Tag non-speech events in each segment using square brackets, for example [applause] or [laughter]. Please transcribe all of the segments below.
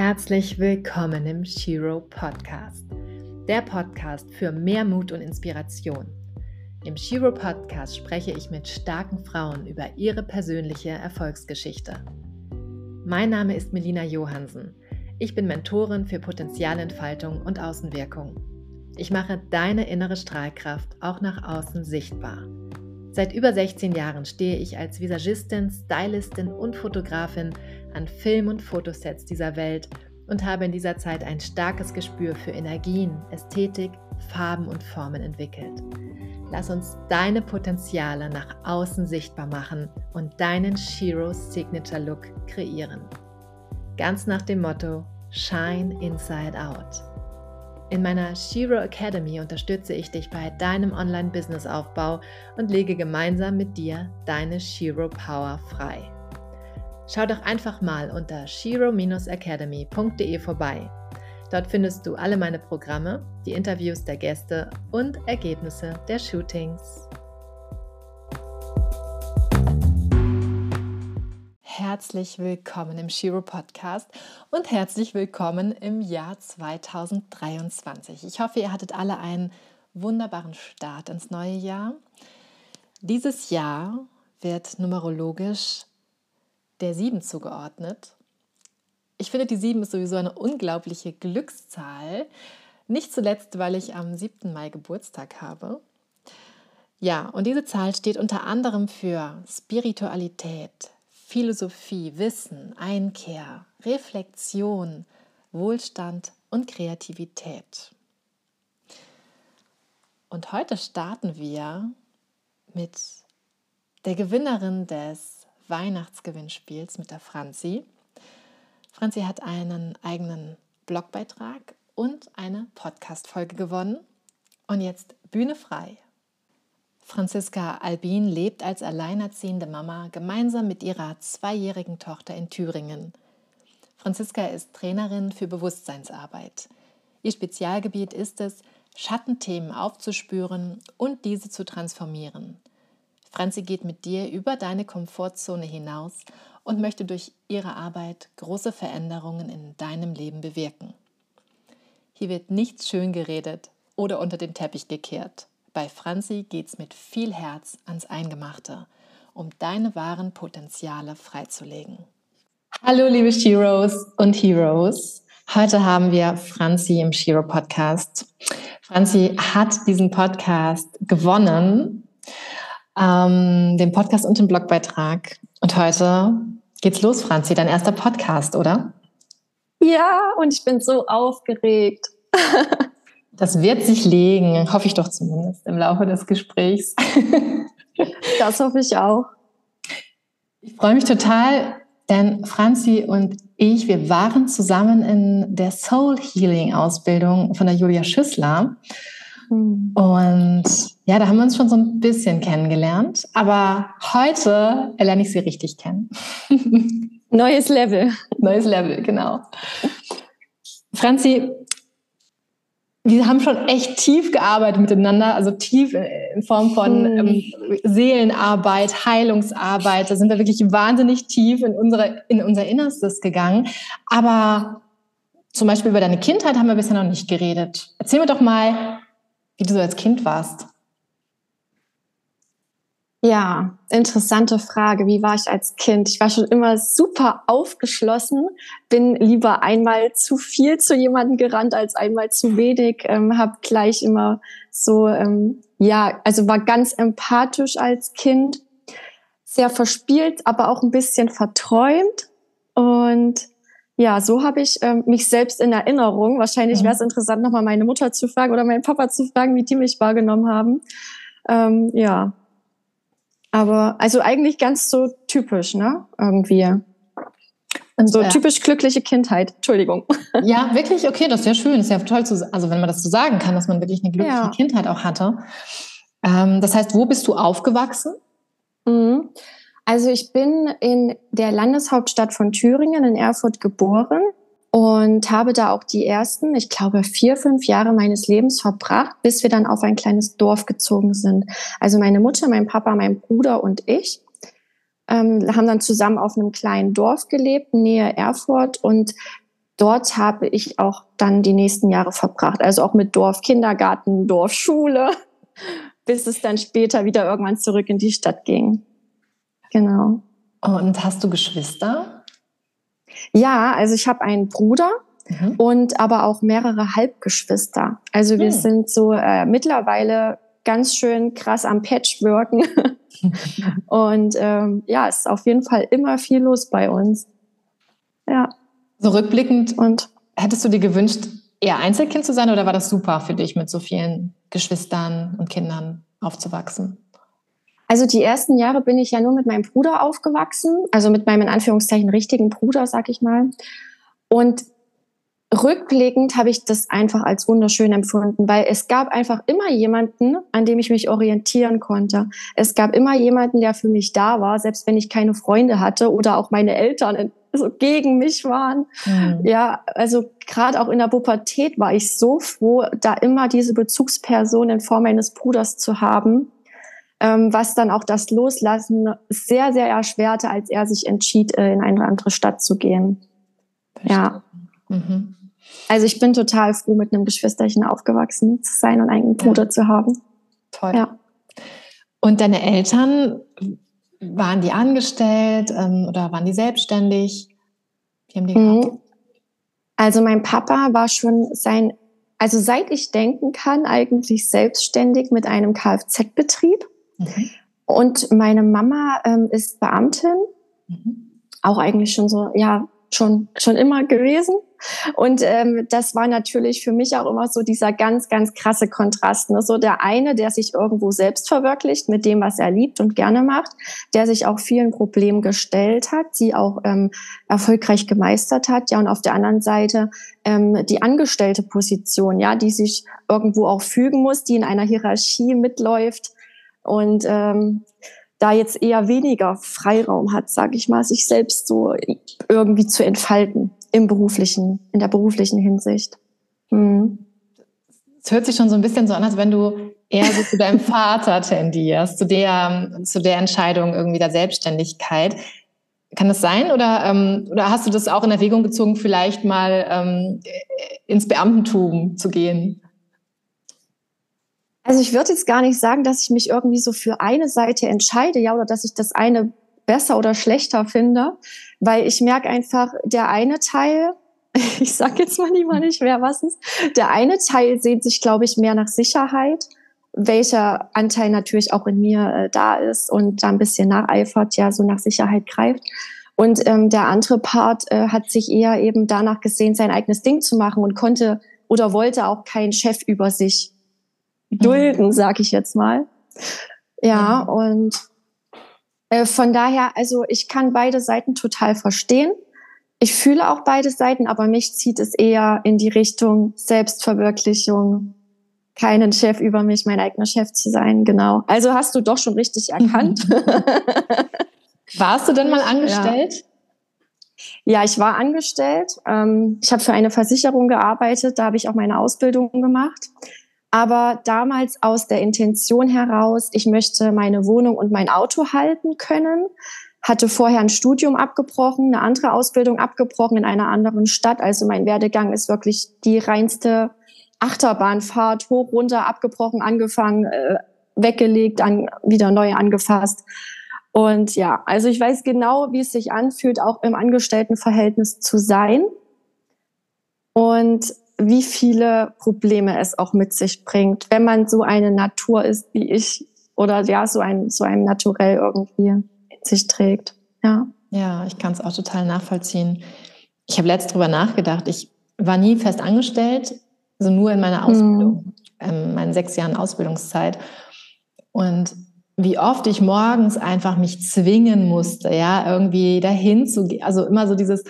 Herzlich willkommen im Shiro Podcast, der Podcast für mehr Mut und Inspiration. Im Shiro Podcast spreche ich mit starken Frauen über ihre persönliche Erfolgsgeschichte. Mein Name ist Melina Johansen. Ich bin Mentorin für Potenzialentfaltung und Außenwirkung. Ich mache deine innere Strahlkraft auch nach außen sichtbar. Seit über 16 Jahren stehe ich als Visagistin, Stylistin und Fotografin an Film- und Fotosets dieser Welt und habe in dieser Zeit ein starkes Gespür für Energien, Ästhetik, Farben und Formen entwickelt. Lass uns deine Potenziale nach außen sichtbar machen und deinen Shiro Signature Look kreieren. Ganz nach dem Motto Shine Inside Out. In meiner Shiro Academy unterstütze ich dich bei deinem Online-Business-Aufbau und lege gemeinsam mit dir deine Shiro Power frei. Schau doch einfach mal unter shiro-academy.de vorbei. Dort findest du alle meine Programme, die Interviews der Gäste und Ergebnisse der Shootings. Herzlich willkommen im Shiro Podcast und herzlich willkommen im Jahr 2023. Ich hoffe, ihr hattet alle einen wunderbaren Start ins neue Jahr. Dieses Jahr wird numerologisch der 7 zugeordnet. Ich finde, die 7 ist sowieso eine unglaubliche Glückszahl. Nicht zuletzt, weil ich am 7. Mai Geburtstag habe. Ja, und diese Zahl steht unter anderem für Spiritualität, Philosophie, Wissen, Einkehr, Reflexion, Wohlstand und Kreativität. Und heute starten wir mit der Gewinnerin des Weihnachtsgewinnspiels mit der Franzi. Franzi hat einen eigenen Blogbeitrag und eine Podcast-Folge gewonnen. Und jetzt Bühne frei. Franziska Albin lebt als alleinerziehende Mama gemeinsam mit ihrer zweijährigen Tochter in Thüringen. Franziska ist Trainerin für Bewusstseinsarbeit. Ihr Spezialgebiet ist es, Schattenthemen aufzuspüren und diese zu transformieren. Franzi geht mit dir über deine Komfortzone hinaus und möchte durch ihre Arbeit große Veränderungen in deinem Leben bewirken. Hier wird nichts schön geredet oder unter den Teppich gekehrt. Bei Franzi geht's mit viel Herz ans Eingemachte, um deine wahren Potenziale freizulegen. Hallo liebe Sheroes und Heroes. Heute haben wir Franzi im Shiro Podcast. Franzi hat diesen Podcast gewonnen ähm, den Podcast und den Blogbeitrag. Und heute geht's los, Franzi, dein erster Podcast, oder? Ja, und ich bin so aufgeregt. [laughs] das wird sich legen, hoffe ich doch zumindest im Laufe des Gesprächs. [laughs] das hoffe ich auch. Ich freue mich total, denn Franzi und ich, wir waren zusammen in der Soul Healing Ausbildung von der Julia Schüssler. Hm. Und ja, da haben wir uns schon so ein bisschen kennengelernt. Aber heute lerne ich sie richtig kennen. [laughs] Neues Level. Neues Level, genau. Franzi, wir haben schon echt tief gearbeitet miteinander, also tief in Form von hm. ähm, Seelenarbeit, Heilungsarbeit. Da sind wir wirklich wahnsinnig tief in, unsere, in unser Innerstes gegangen. Aber zum Beispiel über deine Kindheit haben wir bisher noch nicht geredet. Erzähl mir doch mal, wie du so als Kind warst. Ja, interessante Frage. Wie war ich als Kind? Ich war schon immer super aufgeschlossen, bin lieber einmal zu viel zu jemandem gerannt als einmal zu wenig, ähm, habe gleich immer so, ähm, ja, also war ganz empathisch als Kind, sehr verspielt, aber auch ein bisschen verträumt und ja, so habe ich ähm, mich selbst in Erinnerung. Wahrscheinlich mhm. wäre es interessant, nochmal meine Mutter zu fragen oder meinen Papa zu fragen, wie die mich wahrgenommen haben. Ähm, ja. Aber also eigentlich ganz so typisch, ne? Irgendwie. Und so ja. typisch glückliche Kindheit. Entschuldigung. Ja, wirklich, okay, das ist ja schön. Das ist ja toll zu, also wenn man das so sagen kann, dass man wirklich eine glückliche ja. Kindheit auch hatte. Ähm, das heißt, wo bist du aufgewachsen? Mhm. Also ich bin in der Landeshauptstadt von Thüringen in Erfurt geboren und habe da auch die ersten, ich glaube, vier, fünf Jahre meines Lebens verbracht, bis wir dann auf ein kleines Dorf gezogen sind. Also meine Mutter, mein Papa, mein Bruder und ich ähm, haben dann zusammen auf einem kleinen Dorf gelebt, nähe Erfurt und dort habe ich auch dann die nächsten Jahre verbracht. Also auch mit Dorfkindergarten, Dorfschule, [laughs] bis es dann später wieder irgendwann zurück in die Stadt ging. Genau. Und hast du Geschwister? Ja, also ich habe einen Bruder mhm. und aber auch mehrere Halbgeschwister. Also wir mhm. sind so äh, mittlerweile ganz schön krass am Patchworken. [laughs] und ähm, ja, es ist auf jeden Fall immer viel los bei uns. Ja. So rückblickend und hättest du dir gewünscht, eher Einzelkind zu sein oder war das super für dich, mit so vielen Geschwistern und Kindern aufzuwachsen? Also die ersten Jahre bin ich ja nur mit meinem Bruder aufgewachsen, also mit meinem in Anführungszeichen richtigen Bruder, sag ich mal. Und rückblickend habe ich das einfach als wunderschön empfunden, weil es gab einfach immer jemanden, an dem ich mich orientieren konnte. Es gab immer jemanden, der für mich da war, selbst wenn ich keine Freunde hatte oder auch meine Eltern so gegen mich waren. Mhm. Ja, also gerade auch in der Pubertät war ich so froh, da immer diese Bezugsperson in Form meines Bruders zu haben, ähm, was dann auch das Loslassen sehr, sehr erschwerte, als er sich entschied, äh, in eine andere Stadt zu gehen. Verstehe. Ja. Mhm. Also ich bin total froh, mit einem Geschwisterchen aufgewachsen zu sein und einen Bruder ja. zu haben. Toll. Ja. Und deine Eltern, waren die angestellt ähm, oder waren die selbstständig? Wie haben die mhm. Also mein Papa war schon sein, also seit ich denken kann, eigentlich selbstständig mit einem Kfz-Betrieb. Mhm. Und meine Mama ähm, ist Beamtin, mhm. auch eigentlich schon so, ja, schon, schon immer gewesen. Und ähm, das war natürlich für mich auch immer so dieser ganz, ganz krasse Kontrast. Ne? So der eine, der sich irgendwo selbst verwirklicht mit dem, was er liebt und gerne macht, der sich auch vielen Problemen gestellt hat, sie auch ähm, erfolgreich gemeistert hat. Ja, und auf der anderen Seite ähm, die angestellte Position, ja, die sich irgendwo auch fügen muss, die in einer Hierarchie mitläuft. Und ähm, da jetzt eher weniger Freiraum hat, sage ich mal, sich selbst so irgendwie zu entfalten im beruflichen, in der beruflichen Hinsicht. Hm. Es hört sich schon so ein bisschen so an, als wenn du eher so zu deinem [laughs] Vater tendierst, zu der, zu der Entscheidung irgendwie der Selbstständigkeit. Kann das sein oder, ähm, oder hast du das auch in Erwägung gezogen, vielleicht mal ähm, ins Beamtentum zu gehen? Also ich würde jetzt gar nicht sagen, dass ich mich irgendwie so für eine Seite entscheide, ja, oder dass ich das eine besser oder schlechter finde, weil ich merke einfach, der eine Teil, [laughs] ich sag jetzt mal lieber nicht mehr, was ist, der eine Teil sehnt sich, glaube ich, mehr nach Sicherheit, welcher Anteil natürlich auch in mir äh, da ist und da ein bisschen nacheifert, ja, so nach Sicherheit greift. Und ähm, der andere Part äh, hat sich eher eben danach gesehen, sein eigenes Ding zu machen und konnte oder wollte auch keinen Chef über sich dulden, mhm. sag ich jetzt mal. Ja, mhm. und äh, von daher, also ich kann beide Seiten total verstehen. Ich fühle auch beide Seiten, aber mich zieht es eher in die Richtung Selbstverwirklichung, keinen Chef über mich, mein eigener Chef zu sein. Genau. Also hast du doch schon richtig erkannt. [laughs] Warst du denn mal angestellt? Ja, ja ich war angestellt. Ähm, ich habe für eine Versicherung gearbeitet. Da habe ich auch meine Ausbildung gemacht aber damals aus der Intention heraus, ich möchte meine Wohnung und mein Auto halten können, hatte vorher ein Studium abgebrochen, eine andere Ausbildung abgebrochen in einer anderen Stadt. Also mein Werdegang ist wirklich die reinste Achterbahnfahrt, hoch, runter, abgebrochen, angefangen, äh, weggelegt, an, wieder neu angefasst. Und ja, also ich weiß genau, wie es sich anfühlt, auch im Angestelltenverhältnis zu sein. Und wie viele Probleme es auch mit sich bringt, wenn man so eine Natur ist wie ich oder ja, so ein, so ein Naturell irgendwie in sich trägt. Ja. Ja, ich kann es auch total nachvollziehen. Ich habe letzt drüber nachgedacht. Ich war nie fest angestellt, also nur in meiner Ausbildung, mhm. ähm, meinen sechs Jahren Ausbildungszeit. Und wie oft ich morgens einfach mich zwingen musste, ja, irgendwie dahin zu gehen. Also immer so dieses,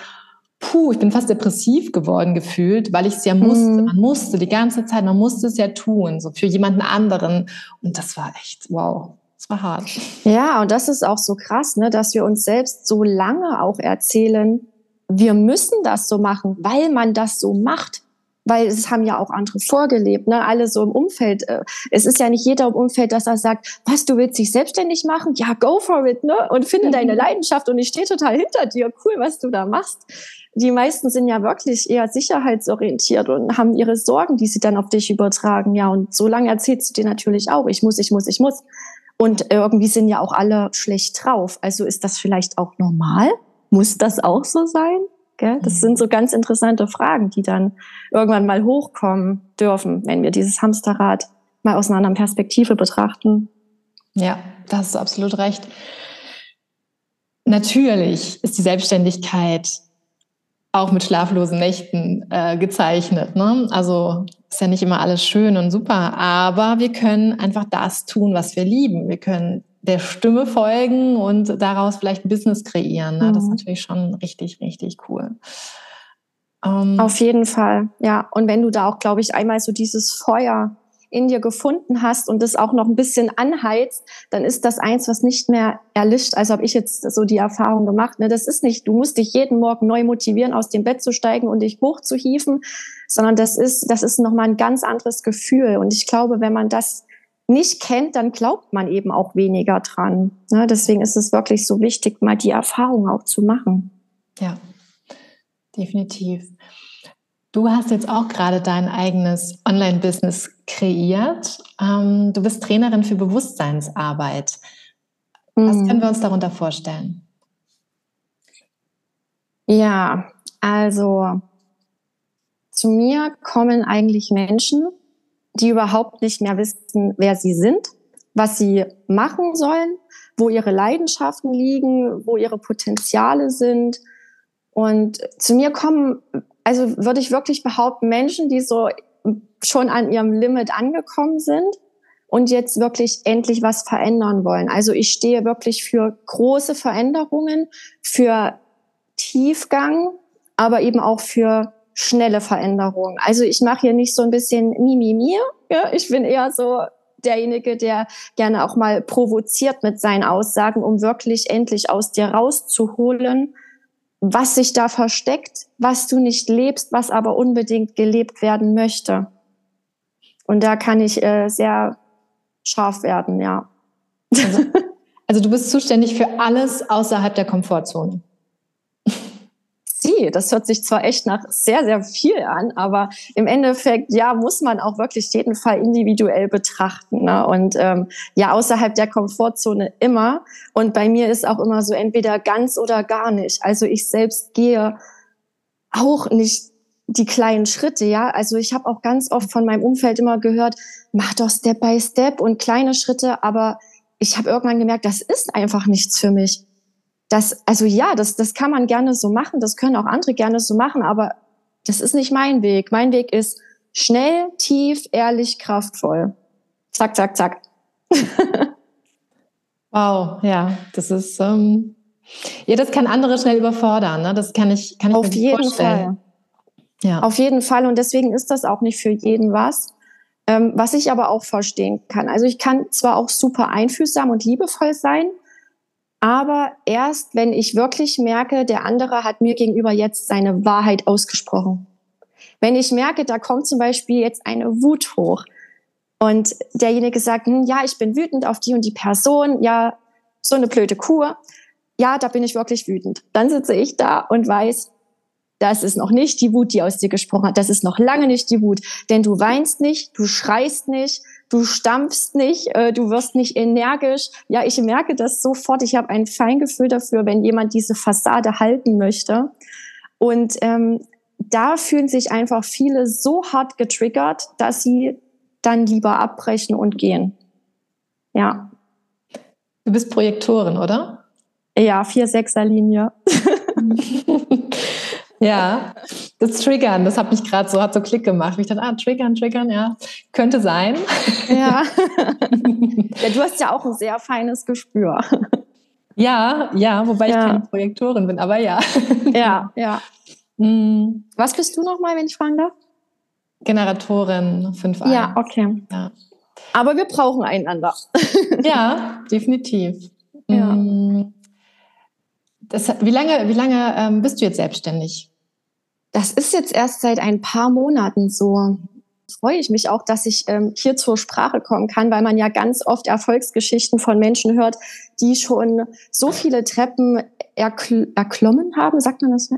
puh, ich bin fast depressiv geworden gefühlt, weil ich es ja musste. Mhm. Man musste die ganze Zeit, man musste es ja tun, so für jemanden anderen. Und das war echt, wow. Das war hart. Ja, und das ist auch so krass, ne, dass wir uns selbst so lange auch erzählen, wir müssen das so machen, weil man das so macht weil es haben ja auch andere vorgelebt, ne? alle so im Umfeld. Äh, es ist ja nicht jeder im Umfeld, dass er sagt, was, du willst dich selbstständig machen? Ja, go for it, ne? Und finde deine mhm. Leidenschaft und ich stehe total hinter dir. Cool, was du da machst die meisten sind ja wirklich eher sicherheitsorientiert und haben ihre Sorgen, die sie dann auf dich übertragen. Ja, und so lange erzählst du dir natürlich auch, ich muss, ich muss, ich muss. Und irgendwie sind ja auch alle schlecht drauf. Also ist das vielleicht auch normal? Muss das auch so sein? Gell? Das mhm. sind so ganz interessante Fragen, die dann irgendwann mal hochkommen dürfen, wenn wir dieses Hamsterrad mal aus einer anderen Perspektive betrachten. Ja, da hast du absolut recht. Natürlich ist die Selbstständigkeit auch mit schlaflosen Nächten äh, gezeichnet. Ne? Also ist ja nicht immer alles schön und super, aber wir können einfach das tun, was wir lieben. Wir können der Stimme folgen und daraus vielleicht ein Business kreieren. Ne? Das ist mhm. natürlich schon richtig, richtig cool. Ähm, Auf jeden Fall, ja. Und wenn du da auch, glaube ich, einmal so dieses Feuer in dir gefunden hast und das auch noch ein bisschen anheizt, dann ist das eins, was nicht mehr erlischt. Also habe ich jetzt so die Erfahrung gemacht. Ne? Das ist nicht, du musst dich jeden Morgen neu motivieren, aus dem Bett zu steigen und dich hochzuhieven, sondern das ist, das ist nochmal ein ganz anderes Gefühl. Und ich glaube, wenn man das nicht kennt, dann glaubt man eben auch weniger dran. Ne? Deswegen ist es wirklich so wichtig, mal die Erfahrung auch zu machen. Ja, definitiv. Du hast jetzt auch gerade dein eigenes Online-Business kreiert. Ähm, du bist Trainerin für Bewusstseinsarbeit. Was mhm. können wir uns darunter vorstellen? Ja, also zu mir kommen eigentlich Menschen, die überhaupt nicht mehr wissen, wer sie sind, was sie machen sollen, wo ihre Leidenschaften liegen, wo ihre Potenziale sind. Und zu mir kommen also würde ich wirklich behaupten, Menschen, die so schon an ihrem Limit angekommen sind und jetzt wirklich endlich was verändern wollen. Also ich stehe wirklich für große Veränderungen, für Tiefgang, aber eben auch für schnelle Veränderungen. Also ich mache hier nicht so ein bisschen Mimi mir. Ja, ich bin eher so derjenige, der gerne auch mal provoziert mit seinen Aussagen, um wirklich endlich aus dir rauszuholen, was sich da versteckt, was du nicht lebst, was aber unbedingt gelebt werden möchte. Und da kann ich äh, sehr scharf werden, ja. Also, also du bist zuständig für alles außerhalb der Komfortzone sie. Das hört sich zwar echt nach sehr, sehr viel an, aber im Endeffekt, ja, muss man auch wirklich jeden Fall individuell betrachten. Ne? Und ähm, ja, außerhalb der Komfortzone immer. Und bei mir ist auch immer so entweder ganz oder gar nicht. Also ich selbst gehe auch nicht die kleinen Schritte, ja. Also ich habe auch ganz oft von meinem Umfeld immer gehört, mach doch Step by Step und kleine Schritte, aber ich habe irgendwann gemerkt, das ist einfach nichts für mich das, also ja, das, das kann man gerne so machen, das können auch andere gerne so machen, aber das ist nicht mein Weg. Mein Weg ist schnell, tief, ehrlich, kraftvoll. Zack, zack, zack. [laughs] wow, ja, das ist, ähm, ja, das kann andere schnell überfordern, ne? Das kann ich, kann ich Auf jeden vorstellen. Fall. Ja. Auf jeden Fall. Und deswegen ist das auch nicht für jeden was. Ähm, was ich aber auch verstehen kann. Also ich kann zwar auch super einfühlsam und liebevoll sein, aber erst, wenn ich wirklich merke, der andere hat mir gegenüber jetzt seine Wahrheit ausgesprochen. Wenn ich merke, da kommt zum Beispiel jetzt eine Wut hoch und derjenige sagt, hm, ja, ich bin wütend auf die und die Person, ja, so eine blöde Kur, ja, da bin ich wirklich wütend. Dann sitze ich da und weiß, das ist noch nicht die Wut, die aus dir gesprochen hat. Das ist noch lange nicht die Wut, denn du weinst nicht, du schreist nicht, du stampfst nicht, äh, du wirst nicht energisch. Ja, ich merke das sofort. Ich habe ein Feingefühl dafür, wenn jemand diese Fassade halten möchte. Und ähm, da fühlen sich einfach viele so hart getriggert, dass sie dann lieber abbrechen und gehen. Ja. Du bist Projektorin, oder? Ja, 4-6er-Linie. [laughs] Ja, das Triggern, das hat mich gerade so, hat so Klick gemacht. Ich dachte, ah, Triggern, Triggern, ja, könnte sein. Ja. [laughs] ja, du hast ja auch ein sehr feines Gespür. Ja, ja, wobei ja. ich keine Projektorin bin, aber ja. Ja, [laughs] ja. Mhm. Was bist du nochmal, wenn ich fragen darf? Generatorin 5a. Ja, okay. Ja. Aber wir brauchen einander. ja, definitiv. Ja. Mhm. Das, wie lange, wie lange ähm, bist du jetzt selbstständig? Das ist jetzt erst seit ein paar Monaten so. Freue ich mich auch, dass ich ähm, hier zur Sprache kommen kann, weil man ja ganz oft Erfolgsgeschichten von Menschen hört, die schon so viele Treppen erkl erklommen haben, sagt man das?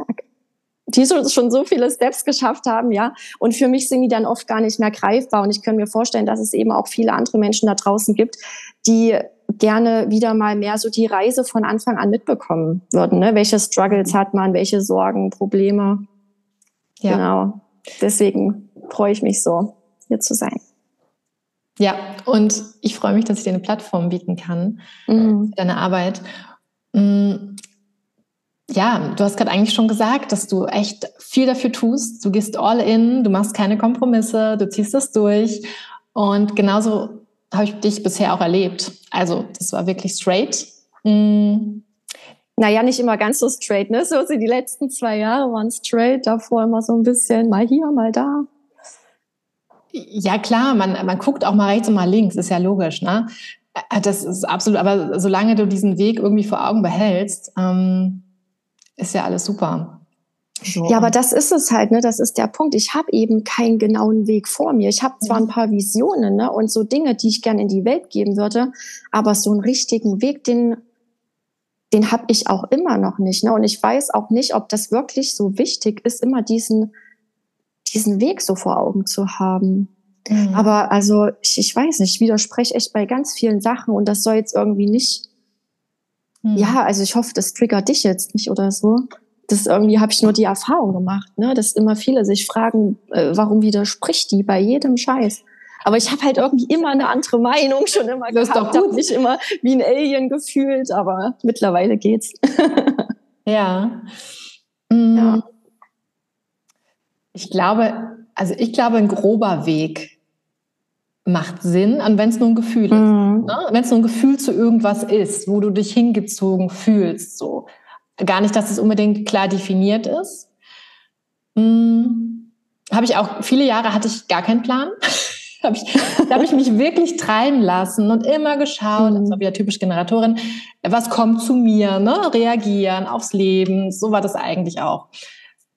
die schon so viele Steps geschafft haben, ja. Und für mich sind die dann oft gar nicht mehr greifbar. Und ich kann mir vorstellen, dass es eben auch viele andere Menschen da draußen gibt, die gerne wieder mal mehr so die Reise von Anfang an mitbekommen würden. Ne? Welche Struggles hat man, welche Sorgen, Probleme. Ja. Genau. Deswegen freue ich mich so, hier zu sein. Ja, und ich freue mich, dass ich dir eine Plattform bieten kann, mhm. deine Arbeit. Mm, ja, du hast gerade eigentlich schon gesagt, dass du echt viel dafür tust. Du gehst all in, du machst keine Kompromisse, du ziehst das durch. Und genauso habe ich dich bisher auch erlebt. Also, das war wirklich straight. Mhm. Naja, nicht immer ganz so straight, ne? So, die letzten zwei Jahre waren straight, davor immer so ein bisschen mal hier, mal da. Ja, klar, man, man guckt auch mal rechts und mal links, ist ja logisch, ne? Äh, das ist absolut, aber solange du diesen Weg irgendwie vor Augen behältst, ähm, ist ja alles super. So. Ja, aber das ist es halt, ne? Das ist der Punkt. Ich habe eben keinen genauen Weg vor mir. Ich habe zwar ein paar Visionen, ne, und so Dinge, die ich gerne in die Welt geben würde, aber so einen richtigen Weg, den den habe ich auch immer noch nicht, ne? Und ich weiß auch nicht, ob das wirklich so wichtig ist, immer diesen diesen Weg so vor Augen zu haben. Mhm. Aber also ich, ich weiß nicht, ich widerspreche echt bei ganz vielen Sachen und das soll jetzt irgendwie nicht. Mhm. Ja, also ich hoffe, das triggert dich jetzt nicht oder so. Das irgendwie habe ich nur die Erfahrung gemacht, ne, dass immer viele sich fragen, äh, warum widerspricht die bei jedem Scheiß. Aber ich habe halt irgendwie immer eine andere Meinung schon immer das gehabt. Ich habe mich immer wie ein Alien gefühlt, aber mittlerweile geht's. [laughs] ja. Mhm. ja. Ich glaube, also ich glaube, ein grober Weg macht Sinn, und wenn es nur ein Gefühl ist. Mhm. Ne? Wenn es nur ein Gefühl zu irgendwas ist, wo du dich hingezogen fühlst, so. Gar nicht, dass es unbedingt klar definiert ist. Hm. Habe ich auch, viele Jahre hatte ich gar keinen Plan. [laughs] hab ich, da habe ich mich wirklich treiben lassen und immer geschaut, das war wieder typisch Generatorin, was kommt zu mir, ne? reagieren aufs Leben, so war das eigentlich auch.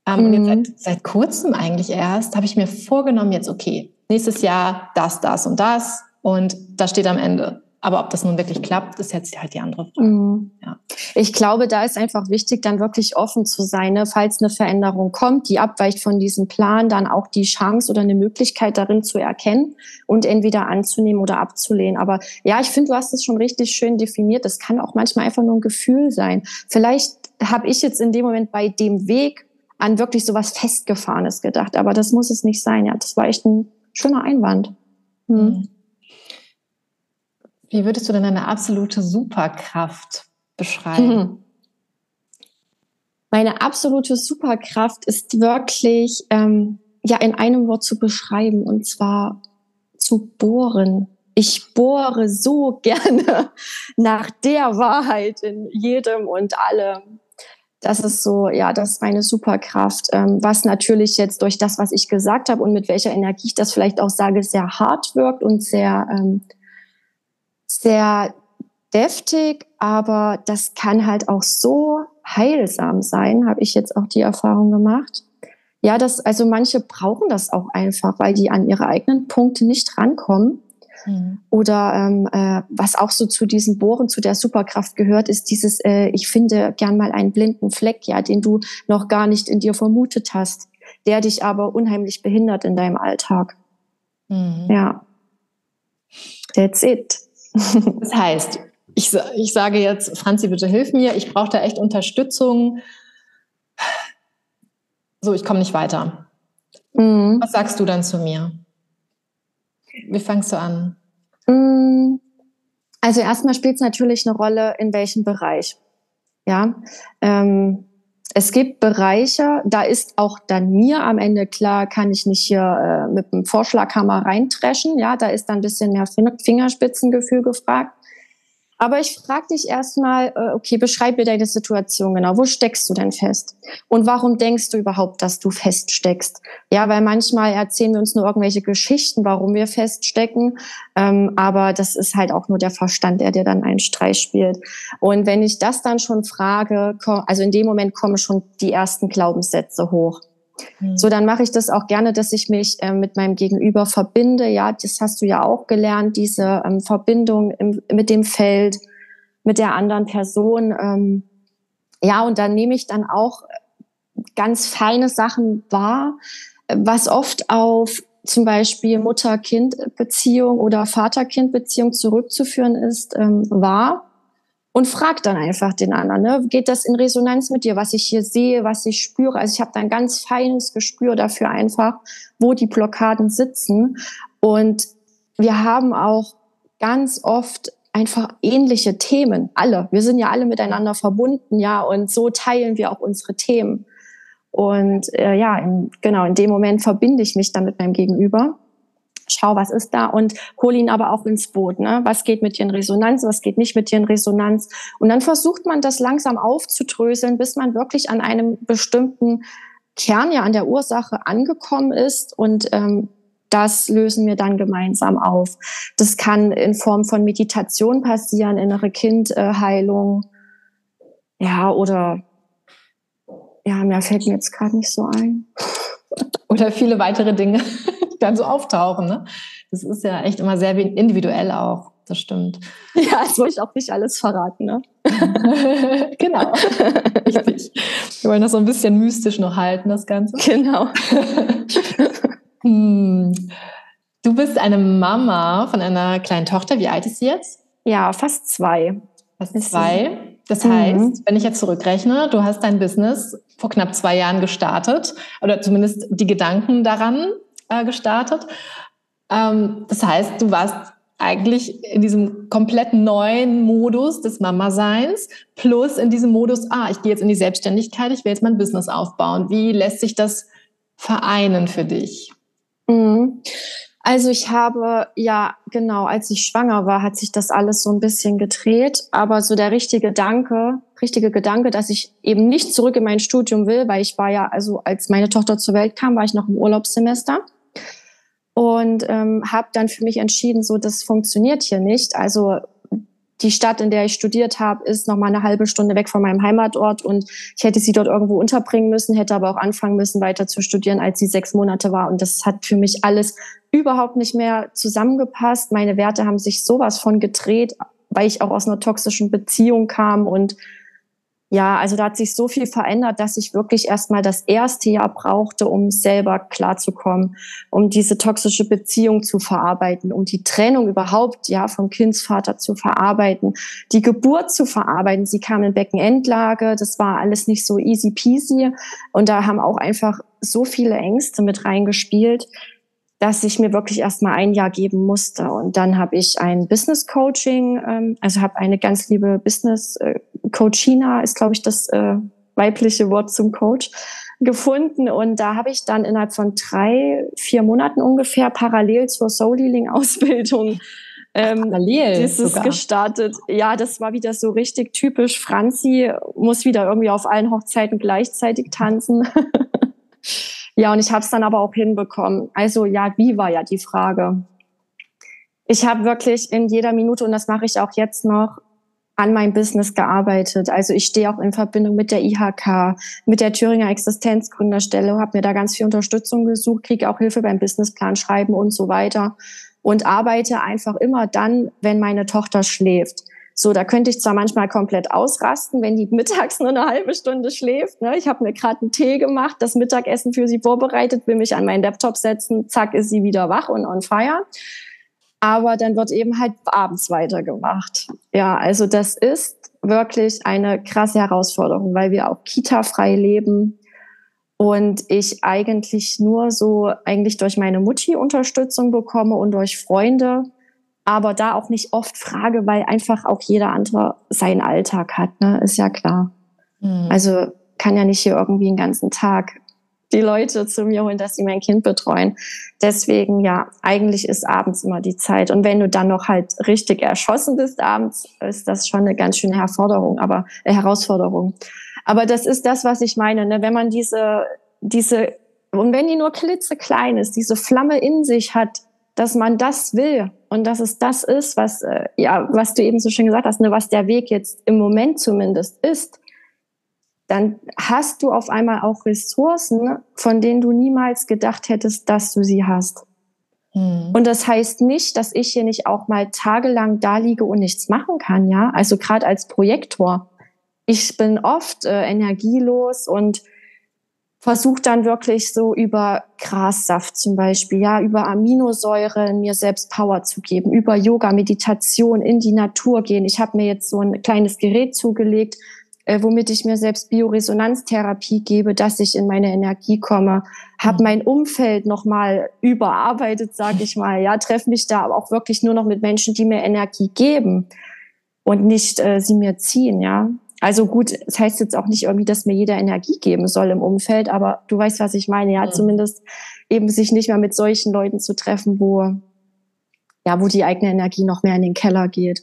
Ähm, mhm. Und jetzt mhm. seit, seit kurzem eigentlich erst habe ich mir vorgenommen, jetzt okay, nächstes Jahr das, das und das und das steht am Ende. Aber ob das nun wirklich klappt, ist jetzt halt die andere Frage. Mhm. Ja. Ich glaube, da ist einfach wichtig, dann wirklich offen zu sein, ne? falls eine Veränderung kommt, die abweicht von diesem Plan, dann auch die Chance oder eine Möglichkeit darin zu erkennen und entweder anzunehmen oder abzulehnen. Aber ja, ich finde, du hast es schon richtig schön definiert. Das kann auch manchmal einfach nur ein Gefühl sein. Vielleicht habe ich jetzt in dem Moment bei dem Weg an wirklich sowas Festgefahrenes gedacht. Aber das muss es nicht sein. Ja, das war echt ein schöner Einwand. Hm. Mhm. Wie würdest du denn deine absolute Superkraft beschreiben? Meine absolute Superkraft ist wirklich ähm, ja in einem Wort zu beschreiben und zwar zu bohren. Ich bohre so [laughs] gerne nach der Wahrheit in jedem und allem. Das ist so, ja, das ist meine Superkraft, ähm, was natürlich jetzt durch das, was ich gesagt habe und mit welcher Energie ich das vielleicht auch sage, sehr hart wirkt und sehr ähm, sehr deftig, aber das kann halt auch so heilsam sein, habe ich jetzt auch die Erfahrung gemacht. Ja, das, also manche brauchen das auch einfach, weil die an ihre eigenen Punkte nicht rankommen. Mhm. Oder ähm, äh, was auch so zu diesem Bohren, zu der Superkraft gehört, ist dieses, äh, ich finde gern mal einen blinden Fleck, ja, den du noch gar nicht in dir vermutet hast, der dich aber unheimlich behindert in deinem Alltag. Mhm. Ja. That's it. Das heißt, ich, ich sage jetzt, Franzi, bitte hilf mir, ich brauche da echt Unterstützung. So, ich komme nicht weiter. Mhm. Was sagst du dann zu mir? Wie fangst du an? Mhm. Also erstmal spielt es natürlich eine Rolle, in welchem Bereich. Ja, ähm, es gibt Bereiche, da ist auch dann mir am Ende klar, kann ich nicht hier äh, mit dem Vorschlaghammer reintreschen. Ja, da ist dann ein bisschen mehr Fingerspitzengefühl gefragt. Aber ich frage dich erstmal, äh, okay, beschreib mir deine Situation genau. Wo steckst du denn fest? Und warum denkst du überhaupt, dass du feststeckst? Ja, weil manchmal erzählen wir uns nur irgendwelche Geschichten, warum wir feststecken. Ähm, aber das ist halt auch nur der Verstand, der dir dann einen Streich spielt. Und wenn ich das dann schon frage, also in dem Moment kommen schon die ersten Glaubenssätze hoch. Mhm. So, dann mache ich das auch gerne, dass ich mich äh, mit meinem Gegenüber verbinde. Ja, das hast du ja auch gelernt, diese ähm, Verbindung im, mit dem Feld, mit der anderen Person. Ähm, ja, und dann nehme ich dann auch ganz feine Sachen wahr, was oft auf zum Beispiel Mutter-Kind-Beziehung oder Vater-Kind-Beziehung zurückzuführen ist, ähm, wahr und frag dann einfach den anderen, ne? geht das in Resonanz mit dir, was ich hier sehe, was ich spüre. Also ich habe da ein ganz feines Gespür dafür einfach, wo die Blockaden sitzen. Und wir haben auch ganz oft einfach ähnliche Themen, alle. Wir sind ja alle miteinander verbunden, ja, und so teilen wir auch unsere Themen. Und äh, ja, in, genau, in dem Moment verbinde ich mich dann mit meinem Gegenüber schau, was ist da und hol ihn aber auch ins Boot. Ne? Was geht mit dir in Resonanz, was geht nicht mit dir in Resonanz? Und dann versucht man das langsam aufzudröseln, bis man wirklich an einem bestimmten Kern, ja an der Ursache angekommen ist und ähm, das lösen wir dann gemeinsam auf. Das kann in Form von Meditation passieren, innere Kindheilung, ja, oder ja, mehr fällt mir jetzt gerade nicht so ein. Oder viele weitere Dinge dann so auftauchen. Ne? Das ist ja echt immer sehr individuell auch. Das stimmt. [laughs] Ja, das wollte ich auch nicht alles verraten, ne? [laughs] genau. Richtig. Wir wollen das so ein bisschen mystisch noch halten, das Ganze. Genau. [laughs] hm. Du bist eine Mama von einer kleinen Tochter. Wie alt ist sie jetzt? Ja, fast zwei. Fast zwei. Das heißt, mhm. wenn ich jetzt zurückrechne, du hast dein Business vor knapp zwei Jahren gestartet oder zumindest die Gedanken daran äh, gestartet. Ähm, das heißt, du warst eigentlich in diesem komplett neuen Modus des Mama-Seins plus in diesem Modus, ah, ich gehe jetzt in die Selbstständigkeit, ich will jetzt mein Business aufbauen. Wie lässt sich das vereinen für dich? Mhm. Also ich habe, ja, genau, als ich schwanger war, hat sich das alles so ein bisschen gedreht. Aber so der richtige Gedanke, richtige Gedanke, dass ich eben nicht zurück in mein Studium will, weil ich war ja, also als meine Tochter zur Welt kam, war ich noch im Urlaubssemester und ähm, habe dann für mich entschieden, so das funktioniert hier nicht. Also die Stadt, in der ich studiert habe, ist noch mal eine halbe Stunde weg von meinem Heimatort und ich hätte sie dort irgendwo unterbringen müssen, hätte aber auch anfangen müssen, weiter zu studieren, als sie sechs Monate war. Und das hat für mich alles überhaupt nicht mehr zusammengepasst. Meine Werte haben sich sowas von gedreht, weil ich auch aus einer toxischen Beziehung kam und ja, also da hat sich so viel verändert, dass ich wirklich erstmal das erste Jahr brauchte, um selber klarzukommen, um diese toxische Beziehung zu verarbeiten, um die Trennung überhaupt, ja, vom Kindsvater zu verarbeiten, die Geburt zu verarbeiten. Sie kam in Beckenendlage, das war alles nicht so easy peasy. Und da haben auch einfach so viele Ängste mit reingespielt, dass ich mir wirklich erstmal ein Jahr geben musste. Und dann habe ich ein Business Coaching, ähm, also habe eine ganz liebe Business äh, Coachina, ist glaube ich das äh, weibliche Wort zum Coach, gefunden. Und da habe ich dann innerhalb von drei, vier Monaten ungefähr parallel zur Soul Healing Ausbildung ähm, Parallel dieses sogar. gestartet. Ja, das war wieder so richtig typisch. Franzi muss wieder irgendwie auf allen Hochzeiten gleichzeitig tanzen. [laughs] Ja, und ich habe es dann aber auch hinbekommen. Also ja, wie war ja die Frage. Ich habe wirklich in jeder Minute, und das mache ich auch jetzt noch, an meinem Business gearbeitet. Also ich stehe auch in Verbindung mit der IHK, mit der Thüringer Existenzgründerstelle, habe mir da ganz viel Unterstützung gesucht, kriege auch Hilfe beim Businessplan schreiben und so weiter und arbeite einfach immer dann, wenn meine Tochter schläft. So, da könnte ich zwar manchmal komplett ausrasten, wenn die [laughs] mittags nur eine halbe Stunde schläft. Ne? Ich habe mir gerade einen Tee gemacht, das Mittagessen für sie vorbereitet, will mich an meinen Laptop setzen, zack, ist sie wieder wach und on fire. Aber dann wird eben halt abends weitergemacht. Ja, also das ist wirklich eine krasse Herausforderung, weil wir auch kita-frei leben und ich eigentlich nur so eigentlich durch meine Mutti Unterstützung bekomme und durch Freunde aber da auch nicht oft frage, weil einfach auch jeder andere seinen Alltag hat, ne? ist ja klar. Mhm. Also kann ja nicht hier irgendwie den ganzen Tag die Leute zu mir holen, dass sie mein Kind betreuen. Deswegen, ja, eigentlich ist abends immer die Zeit. Und wenn du dann noch halt richtig erschossen bist abends, ist das schon eine ganz schöne Herausforderung, aber äh, Herausforderung. Aber das ist das, was ich meine, ne? wenn man diese, diese, und wenn die nur klitzeklein ist, diese Flamme in sich hat, dass man das will und dass es das ist, was, äh, ja, was du eben so schön gesagt hast, ne, was der Weg jetzt im Moment zumindest ist, dann hast du auf einmal auch Ressourcen, von denen du niemals gedacht hättest, dass du sie hast. Hm. Und das heißt nicht, dass ich hier nicht auch mal tagelang da liege und nichts machen kann, ja. Also gerade als Projektor. Ich bin oft äh, energielos und versuche dann wirklich so über Grassaft zum Beispiel, ja, über Aminosäuren mir selbst Power zu geben, über Yoga, Meditation, in die Natur gehen. Ich habe mir jetzt so ein kleines Gerät zugelegt, äh, womit ich mir selbst Bioresonanztherapie gebe, dass ich in meine Energie komme. Habe mhm. mein Umfeld nochmal überarbeitet, sage ich mal. Ja, treffe mich da aber auch wirklich nur noch mit Menschen, die mir Energie geben und nicht äh, sie mir ziehen. Ja, also gut, es das heißt jetzt auch nicht irgendwie, dass mir jeder Energie geben soll im Umfeld, aber du weißt, was ich meine. Ja, mhm. zumindest eben sich nicht mehr mit solchen Leuten zu treffen, wo ja, wo die eigene Energie noch mehr in den Keller geht.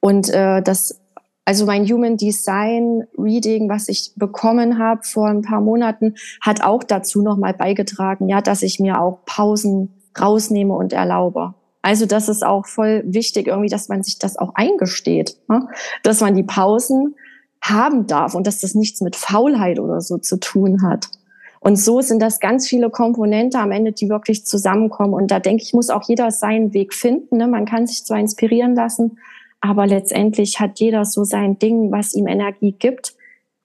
Und äh, das, also mein Human Design Reading, was ich bekommen habe vor ein paar Monaten, hat auch dazu nochmal beigetragen, ja, dass ich mir auch Pausen rausnehme und erlaube. Also das ist auch voll wichtig irgendwie, dass man sich das auch eingesteht, ne? dass man die Pausen haben darf und dass das nichts mit Faulheit oder so zu tun hat. Und so sind das ganz viele Komponente am Ende, die wirklich zusammenkommen. Und da denke ich, muss auch jeder seinen Weg finden. Ne? Man kann sich zwar inspirieren lassen, aber letztendlich hat jeder so sein Ding, was ihm Energie gibt.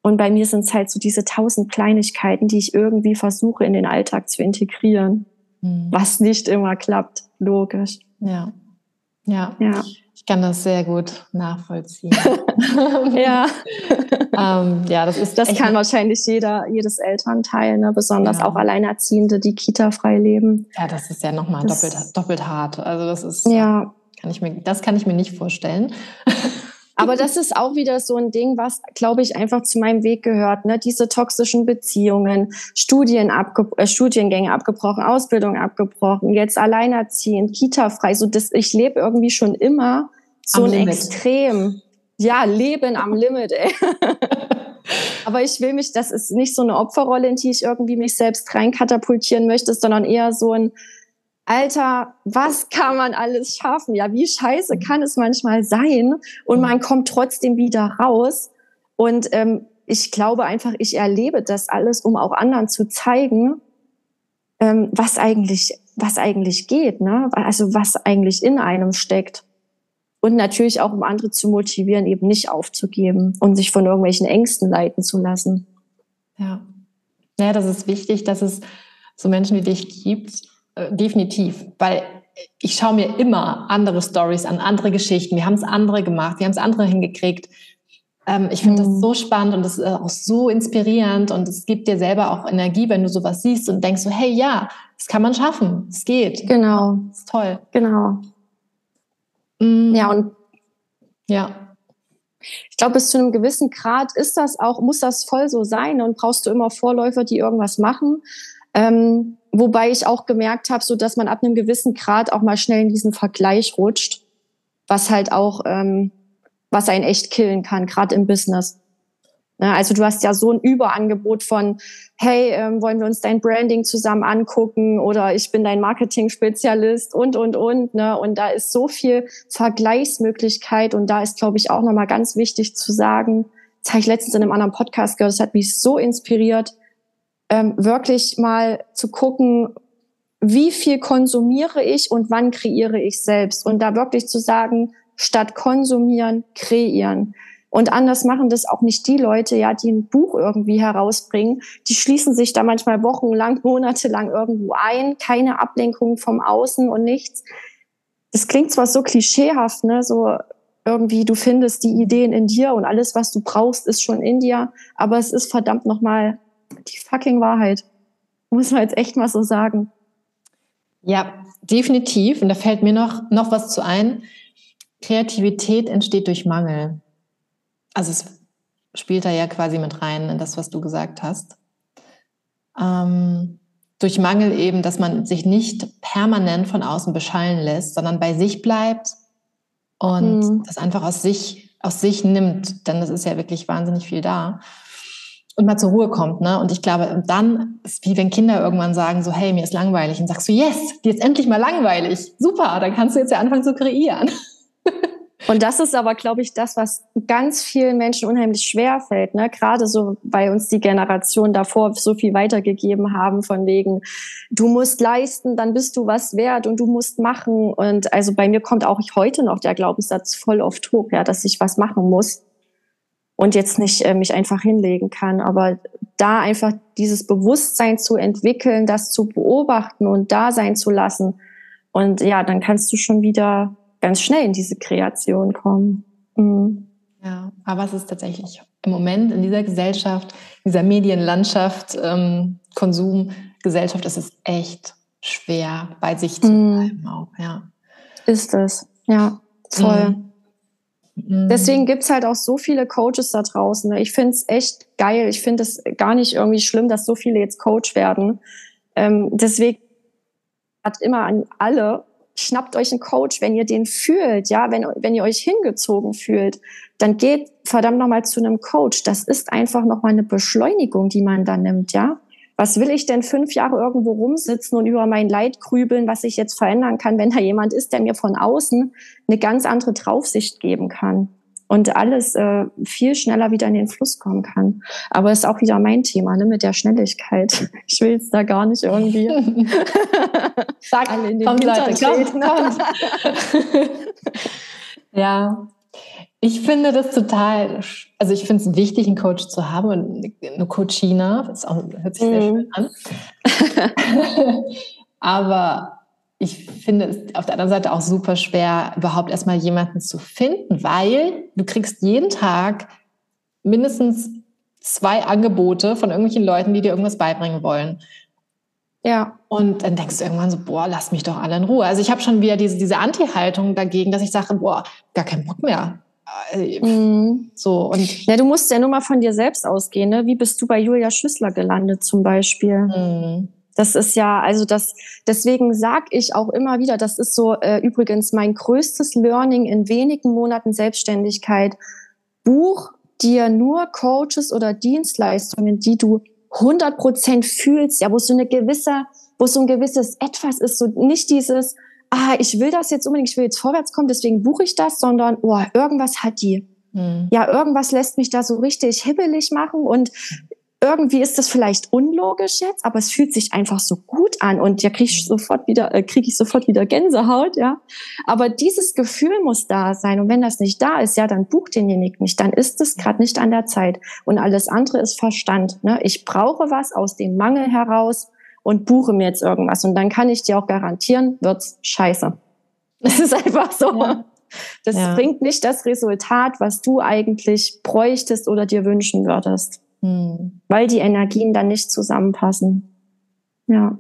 Und bei mir sind es halt so diese tausend Kleinigkeiten, die ich irgendwie versuche in den Alltag zu integrieren, mhm. was nicht immer klappt, logisch. Ja. Ja. ja. Ich kann das sehr gut nachvollziehen. [laughs] ja. ähm, ja, das ist. Das kann wahrscheinlich jeder, jedes Elternteil, ne? besonders ja. auch Alleinerziehende, die Kita frei leben. Ja, das ist ja nochmal doppelt, doppelt hart. Also das ist. Ja. Kann ich mir, das kann ich mir nicht vorstellen. [laughs] Aber das ist auch wieder so ein Ding, was, glaube ich, einfach zu meinem Weg gehört. Ne? Diese toxischen Beziehungen, Studien abge äh, Studiengänge abgebrochen, Ausbildung abgebrochen, jetzt alleinerziehend, Kita-frei. So das, ich lebe irgendwie schon immer so am ein Limit. Extrem. Ja, Leben am Limit, ey. [laughs] Aber ich will mich, das ist nicht so eine Opferrolle, in die ich irgendwie mich selbst reinkatapultieren möchte, sondern eher so ein, Alter, was kann man alles schaffen? Ja, wie scheiße kann es manchmal sein? Und man kommt trotzdem wieder raus. Und ähm, ich glaube einfach, ich erlebe das alles, um auch anderen zu zeigen, ähm, was eigentlich, was eigentlich geht, ne? Also was eigentlich in einem steckt. Und natürlich auch, um andere zu motivieren, eben nicht aufzugeben und sich von irgendwelchen Ängsten leiten zu lassen. Ja. Ja, das ist wichtig, dass es so Menschen wie dich gibt, äh, definitiv, weil ich schaue mir immer andere Stories an, andere Geschichten. Wir haben es andere gemacht, wir haben es andere hingekriegt. Ähm, ich finde mhm. das so spannend und das ist auch so inspirierend und es gibt dir selber auch Energie, wenn du sowas siehst und denkst so, hey, ja, das kann man schaffen, es geht. Genau. Das ist toll. Genau. Mhm. Ja, und ja. Ich glaube, bis zu einem gewissen Grad ist das auch, muss das voll so sein und brauchst du immer Vorläufer, die irgendwas machen. Ähm, wobei ich auch gemerkt habe, so dass man ab einem gewissen Grad auch mal schnell in diesen Vergleich rutscht, was halt auch, ähm, was einen echt killen kann, gerade im Business. Ja, also du hast ja so ein Überangebot von, hey, ähm, wollen wir uns dein Branding zusammen angucken oder ich bin dein Marketing-Spezialist und, und, und. Ne? Und da ist so viel Vergleichsmöglichkeit und da ist, glaube ich, auch nochmal ganz wichtig zu sagen, das habe ich letztens in einem anderen Podcast gehört, das hat mich so inspiriert, ähm, wirklich mal zu gucken, wie viel konsumiere ich und wann kreiere ich selbst. Und da wirklich zu sagen, statt konsumieren, kreieren. Und anders machen das auch nicht die Leute, ja, die ein Buch irgendwie herausbringen. Die schließen sich da manchmal wochenlang, [laughs] monatelang irgendwo ein, keine Ablenkung vom Außen und nichts. Das klingt zwar so klischeehaft, ne, so irgendwie du findest die Ideen in dir und alles, was du brauchst, ist schon in dir, aber es ist verdammt nochmal die fucking Wahrheit. Muss man jetzt echt mal so sagen. Ja, definitiv. Und da fällt mir noch, noch was zu ein. Kreativität entsteht durch Mangel. Also es spielt da ja quasi mit rein in das, was du gesagt hast. Ähm, durch Mangel eben, dass man sich nicht permanent von außen beschallen lässt, sondern bei sich bleibt und mhm. das einfach aus sich, aus sich nimmt. Denn es ist ja wirklich wahnsinnig viel da und mal zur Ruhe kommt. Ne? Und ich glaube, dann ist wie wenn Kinder irgendwann sagen, so, hey, mir ist langweilig. Und sagst du, yes, dir ist endlich mal langweilig. Super, dann kannst du jetzt ja anfangen zu kreieren. [laughs] Und das ist aber, glaube ich, das, was ganz vielen Menschen unheimlich schwer fällt. Ne? Gerade so, weil uns die Generation davor so viel weitergegeben haben, von wegen, du musst leisten, dann bist du was wert und du musst machen. Und also bei mir kommt auch heute noch der Glaubenssatz voll oft hoch, ja, dass ich was machen muss und jetzt nicht äh, mich einfach hinlegen kann. Aber da einfach dieses Bewusstsein zu entwickeln, das zu beobachten und da sein zu lassen. Und ja, dann kannst du schon wieder ganz schnell in diese Kreation kommen. Mhm. Ja, aber es ist tatsächlich im Moment in dieser Gesellschaft, dieser Medienlandschaft, ähm, Konsumgesellschaft, ist es echt schwer, bei sich zu mhm. bleiben auch, ja. Ist es, ja, voll. Mhm. Mhm. Deswegen gibt's halt auch so viele Coaches da draußen. Ne? Ich finde es echt geil. Ich finde es gar nicht irgendwie schlimm, dass so viele jetzt Coach werden. Ähm, deswegen hat immer an alle, schnappt euch einen Coach, wenn ihr den fühlt, ja, wenn, wenn ihr euch hingezogen fühlt, dann geht verdammt nochmal zu einem Coach. Das ist einfach nochmal eine Beschleunigung, die man da nimmt, ja. Was will ich denn fünf Jahre irgendwo rumsitzen und über mein Leid grübeln, was ich jetzt verändern kann, wenn da jemand ist, der mir von außen eine ganz andere Draufsicht geben kann und alles äh, viel schneller wieder in den Fluss kommen kann. Aber ist auch wieder mein Thema ne, mit der Schnelligkeit. [laughs] Ich will es da gar nicht irgendwie. [laughs] Sag, alle in den kommt Leute, kommt, kommt. [laughs] ja, ich finde das total, also ich finde es wichtig, einen Coach zu haben und eine Coachina, das auch, hört sich sehr schön mhm. an. [laughs] Aber ich finde es auf der anderen Seite auch super schwer, überhaupt erstmal jemanden zu finden, weil du kriegst jeden Tag mindestens zwei Angebote von irgendwelchen Leuten, die dir irgendwas beibringen wollen. Ja. Und dann denkst du irgendwann so, boah, lass mich doch alle in Ruhe. Also ich habe schon wieder diese, diese Anti-Haltung dagegen, dass ich sage, boah, gar keinen Bock mehr. Äh, mhm. So, und ja, du musst ja nur mal von dir selbst ausgehen. Ne? Wie bist du bei Julia Schüssler gelandet zum Beispiel? Mhm. Das ist ja, also das, deswegen sag ich auch immer wieder, das ist so äh, übrigens mein größtes Learning in wenigen Monaten Selbstständigkeit. Buch dir nur Coaches oder Dienstleistungen, die du 100 Prozent fühlst, ja, wo so eine gewisse, wo so ein gewisses Etwas ist, so nicht dieses, ah, ich will das jetzt unbedingt, ich will jetzt vorwärts kommen, deswegen buche ich das, sondern, oh, irgendwas hat die. Hm. Ja, irgendwas lässt mich da so richtig hibbelig machen und irgendwie ist das vielleicht unlogisch jetzt, aber es fühlt sich einfach so gut an und ja kriege ich sofort wieder äh, kriege ich sofort wieder Gänsehaut, ja. Aber dieses Gefühl muss da sein und wenn das nicht da ist, ja, dann bucht denjenigen nicht, dann ist es gerade nicht an der Zeit und alles andere ist Verstand. Ne? Ich brauche was aus dem Mangel heraus und buche mir jetzt irgendwas. Und dann kann ich dir auch garantieren, wird's scheiße. [laughs] Das ist einfach so. Ja. Das ja. bringt nicht das Resultat, was du eigentlich bräuchtest oder dir wünschen würdest. Hm. Weil die Energien dann nicht zusammenpassen. Ja.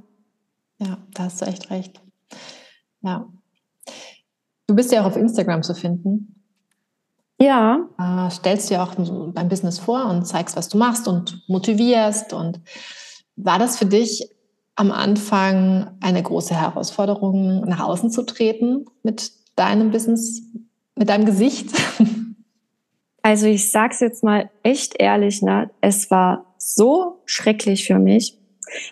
Ja, da hast du echt recht. Ja. Du bist ja auch auf Instagram zu finden. Ja. Äh, stellst dir auch dein Business vor und zeigst, was du machst und motivierst. Und war das für dich am Anfang eine große Herausforderung, nach außen zu treten mit deinem Business, mit deinem Gesicht? [laughs] Also ich sag's jetzt mal echt ehrlich, ne? Es war so schrecklich für mich,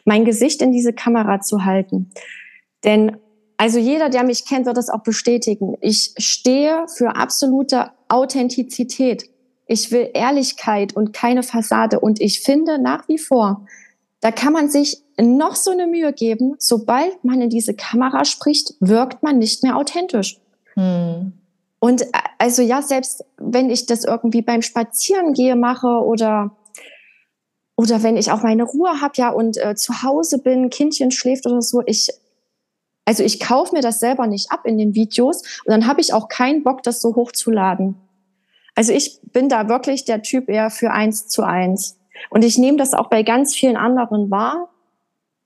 mein Gesicht in diese Kamera zu halten. Denn also jeder, der mich kennt, wird das auch bestätigen. Ich stehe für absolute Authentizität. Ich will Ehrlichkeit und keine Fassade. Und ich finde nach wie vor, da kann man sich noch so eine Mühe geben. Sobald man in diese Kamera spricht, wirkt man nicht mehr authentisch. Hm. Und äh, also ja, selbst wenn ich das irgendwie beim Spazierengehe mache oder oder wenn ich auch meine Ruhe habe, ja, und äh, zu Hause bin, Kindchen schläft oder so, ich also ich kaufe mir das selber nicht ab in den Videos und dann habe ich auch keinen Bock, das so hochzuladen. Also ich bin da wirklich der Typ eher für eins zu eins. Und ich nehme das auch bei ganz vielen anderen wahr,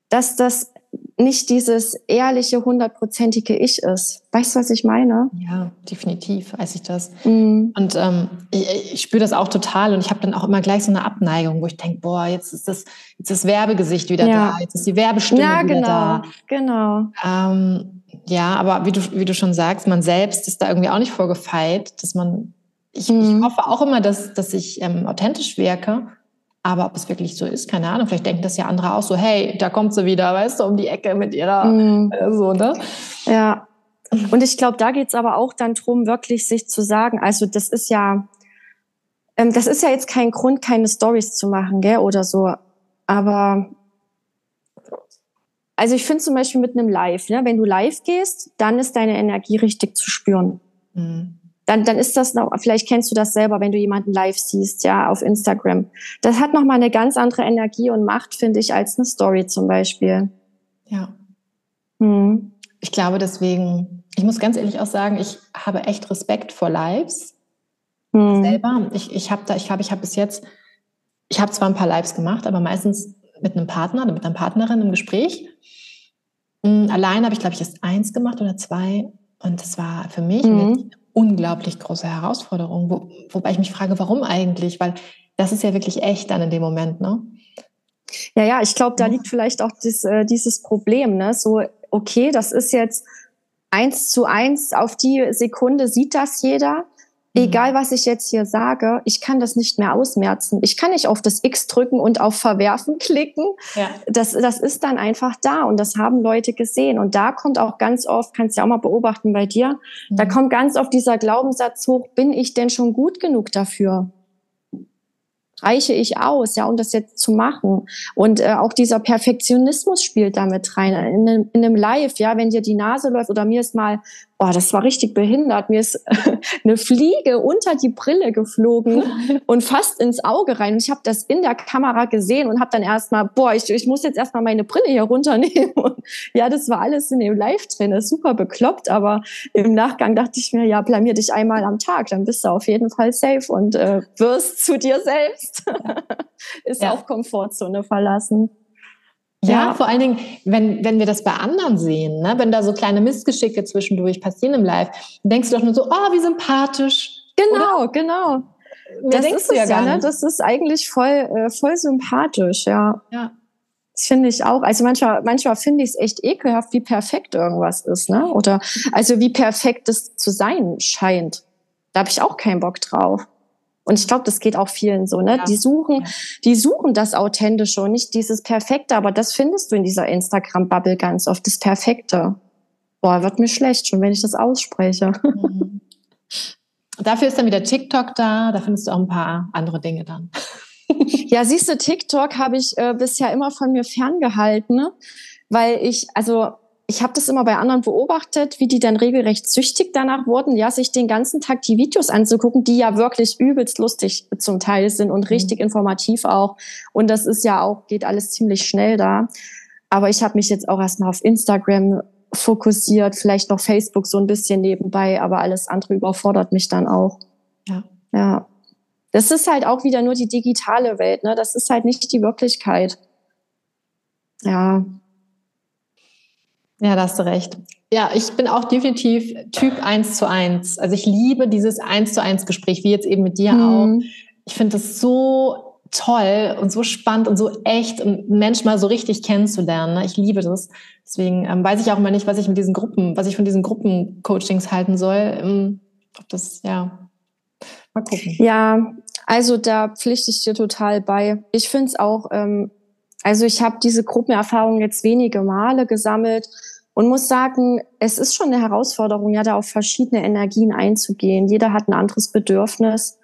dass das nicht dieses ehrliche, hundertprozentige Ich ist. Weißt du, was ich meine? Ja, definitiv weiß ich das. Mm. Und ähm, ich, ich spüre das auch total und ich habe dann auch immer gleich so eine Abneigung, wo ich denke, boah, jetzt ist das, jetzt das Werbegesicht wieder ja. da, jetzt ist die Werbestimme ja, wieder genau, da. Genau. Ähm, ja, aber wie du, wie du schon sagst, man selbst ist da irgendwie auch nicht vorgefeit, dass man, ich, mm. ich mhm. hoffe auch immer, dass, dass ich ähm, authentisch wirke aber ob es wirklich so ist, keine Ahnung. Vielleicht denken das ja andere auch so, hey, da kommt sie wieder, weißt du, um die Ecke mit ihrer, mm. äh, so, ne? Ja. Und ich glaube, da geht's aber auch dann drum, wirklich sich zu sagen, also das ist ja, ähm, das ist ja jetzt kein Grund, keine Stories zu machen, gell, oder so. Aber also ich finde zum Beispiel mit einem Live, ne, wenn du live gehst, dann ist deine Energie richtig zu spüren. Mhm. Dann, dann ist das noch, vielleicht kennst du das selber, wenn du jemanden live siehst, ja, auf Instagram. Das hat nochmal eine ganz andere Energie und Macht, finde ich, als eine Story zum Beispiel. Ja. Hm. Ich glaube deswegen, ich muss ganz ehrlich auch sagen, ich habe echt Respekt vor Lives. Hm. Selber. Ich, ich habe da, ich glaube, ich habe bis jetzt, ich habe zwar ein paar Lives gemacht, aber meistens mit einem Partner oder mit einer Partnerin im Gespräch. Hm, allein habe ich, glaube ich, erst eins gemacht oder zwei. Und das war für mich mhm unglaublich große Herausforderung, wo, wobei ich mich frage, warum eigentlich? Weil das ist ja wirklich echt dann in dem Moment, ne? Ja, ja, ich glaube, da liegt vielleicht auch das, äh, dieses Problem, ne? So, okay, das ist jetzt eins zu eins auf die Sekunde sieht das jeder. Mhm. Egal, was ich jetzt hier sage, ich kann das nicht mehr ausmerzen. Ich kann nicht auf das X drücken und auf Verwerfen klicken. Ja. Das, das ist dann einfach da und das haben Leute gesehen. Und da kommt auch ganz oft, kannst du ja auch mal beobachten bei dir, mhm. da kommt ganz oft dieser Glaubenssatz hoch, bin ich denn schon gut genug dafür? reiche ich aus, ja, um das jetzt zu machen. Und äh, auch dieser Perfektionismus spielt damit rein. In einem, in einem Live, ja, wenn dir die Nase läuft oder mir ist mal oh, das war richtig behindert. Mir ist [laughs] eine Fliege unter die Brille geflogen [laughs] und fast ins Auge rein. Und ich habe das in der Kamera gesehen und habe dann erstmal, boah, ich, ich muss jetzt erstmal meine Brille hier runternehmen. [laughs] Und ja, das war alles in dem Live drin. Das ist super bekloppt, aber im Nachgang dachte ich mir, ja, blamier dich einmal am Tag, dann bist du auf jeden Fall safe und äh, wirst zu dir selbst. ist ja. auch Komfortzone verlassen. Ja, ja, vor allen Dingen, wenn, wenn wir das bei anderen sehen, ne? wenn da so kleine Missgeschicke zwischendurch passieren im Live, denkst du doch nur so, oh, wie sympathisch. Genau, Oder? genau. Mehr das ist ja, gar ne? Das ist eigentlich voll, äh, voll sympathisch, ja. Ja. Das finde ich auch. Also manchmal, manchmal finde ich es echt ekelhaft, wie perfekt irgendwas ist, ne? Oder also wie perfekt es zu sein scheint. Da habe ich auch keinen Bock drauf. Und ich glaube, das geht auch vielen so, ne? Ja. Die suchen, die suchen das Authentische und nicht dieses Perfekte, aber das findest du in dieser Instagram-Bubble ganz oft, das Perfekte. Boah, wird mir schlecht, schon wenn ich das ausspreche. [laughs] Mhm. Dafür ist dann wieder TikTok da, da findest du auch ein paar andere Dinge dann. [laughs] ja, siehst du, TikTok habe ich äh, bisher immer von mir ferngehalten, ne? weil ich, also ich habe das immer bei anderen beobachtet, wie die dann regelrecht süchtig danach wurden, ja, sich den ganzen Tag die Videos anzugucken, die ja wirklich übelst lustig zum Teil sind und mhm. richtig mhm. informativ auch. Und das ist ja auch, geht alles ziemlich schnell da. Aber ich habe mich jetzt auch erstmal auf Instagram fokussiert, vielleicht noch Facebook so ein bisschen nebenbei, aber alles andere überfordert mich dann auch. Ja. Ja. Das ist halt auch wieder nur die digitale Welt, ne? Das ist halt nicht die Wirklichkeit. Ja, ja, da hast du recht. Ja, ich bin auch definitiv Typ 1 zu 1. Also ich liebe dieses 1 zu 1 Gespräch, wie jetzt eben mit dir mhm. auch. Ich finde das so toll und so spannend und so echt, einen Mensch mal so richtig kennenzulernen. Ne? Ich liebe das. Deswegen ähm, weiß ich auch mal nicht, was ich mit diesen Gruppen, was ich von diesen Gruppencoachings halten soll. Ähm, ob das, ja, mal gucken. Ja, also da pflichte ich dir total bei. Ich finde es auch, ähm, also ich habe diese Gruppenerfahrung jetzt wenige Male gesammelt und muss sagen, es ist schon eine Herausforderung, ja, da auf verschiedene Energien einzugehen. Jeder hat ein anderes Bedürfnis.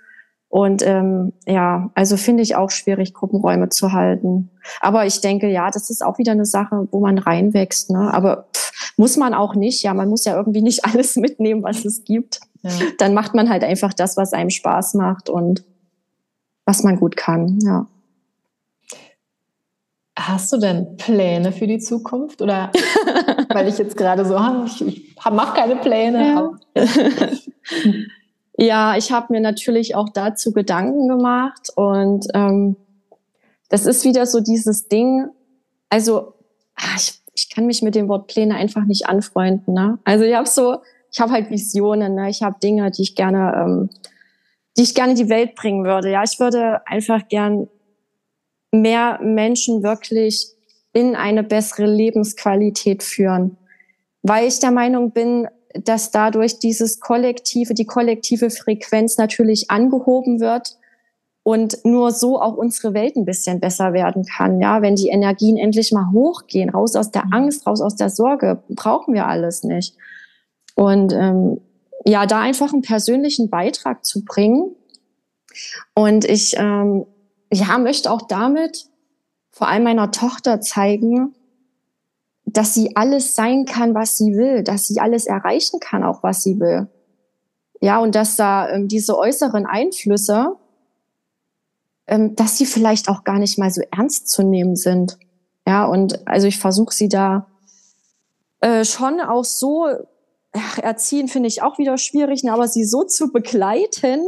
Und ähm, ja, also finde ich auch schwierig, Gruppenräume zu halten. Aber ich denke, ja, das ist auch wieder eine Sache, wo man reinwächst. Ne? Aber pff, muss man auch nicht. Ja, man muss ja irgendwie nicht [laughs] alles mitnehmen, was es gibt. Ja. Dann macht man halt einfach das, was einem Spaß macht und was man gut kann. Ja. Hast du denn Pläne für die Zukunft? Oder [laughs] weil ich jetzt gerade so, ah, ich, ich mache keine Pläne. Ja, [laughs] ja ich habe mir natürlich auch dazu Gedanken gemacht. Und ähm, das ist wieder so dieses Ding. Also, ach, ich, ich kann mich mit dem Wort Pläne einfach nicht anfreunden. Ne? Also ich habe so, ich habe halt Visionen. Ne? Ich habe Dinge, die ich gerne, ähm, die ich gerne in die Welt bringen würde. Ja, ich würde einfach gern mehr Menschen wirklich in eine bessere Lebensqualität führen. Weil ich der Meinung bin, dass dadurch dieses kollektive, die kollektive Frequenz natürlich angehoben wird und nur so auch unsere Welt ein bisschen besser werden kann. Ja, wenn die Energien endlich mal hochgehen, raus aus der Angst, raus aus der Sorge, brauchen wir alles nicht. Und ähm, ja, da einfach einen persönlichen Beitrag zu bringen. Und ich ähm, ja, möchte auch damit vor allem meiner Tochter zeigen, dass sie alles sein kann, was sie will, dass sie alles erreichen kann, auch was sie will. Ja, und dass da ähm, diese äußeren Einflüsse, ähm, dass sie vielleicht auch gar nicht mal so ernst zu nehmen sind. Ja, und also ich versuche sie da äh, schon auch so ach, erziehen, finde ich auch wieder schwierig, ne, aber sie so zu begleiten,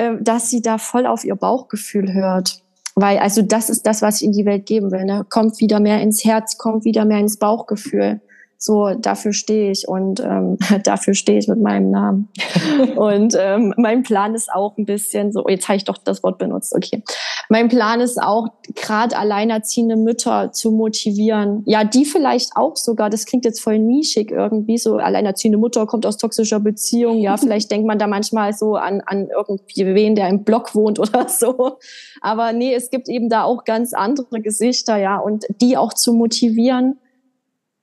äh, dass sie da voll auf ihr Bauchgefühl hört. Weil, also das ist das, was ich in die Welt geben will. Ne? Kommt wieder mehr ins Herz, kommt wieder mehr ins Bauchgefühl. So, dafür stehe ich und ähm, [laughs] dafür stehe ich mit meinem Namen. [laughs] und ähm, mein Plan ist auch ein bisschen so, jetzt habe ich doch das Wort benutzt, okay. Mein Plan ist auch, gerade alleinerziehende Mütter zu motivieren. Ja, die vielleicht auch sogar, das klingt jetzt voll nischig irgendwie, so alleinerziehende Mutter kommt aus toxischer Beziehung. Ja, [laughs] vielleicht denkt man da manchmal so an, an irgendwie wen, der im Block wohnt oder so. Aber nee, es gibt eben da auch ganz andere Gesichter, ja, und die auch zu motivieren,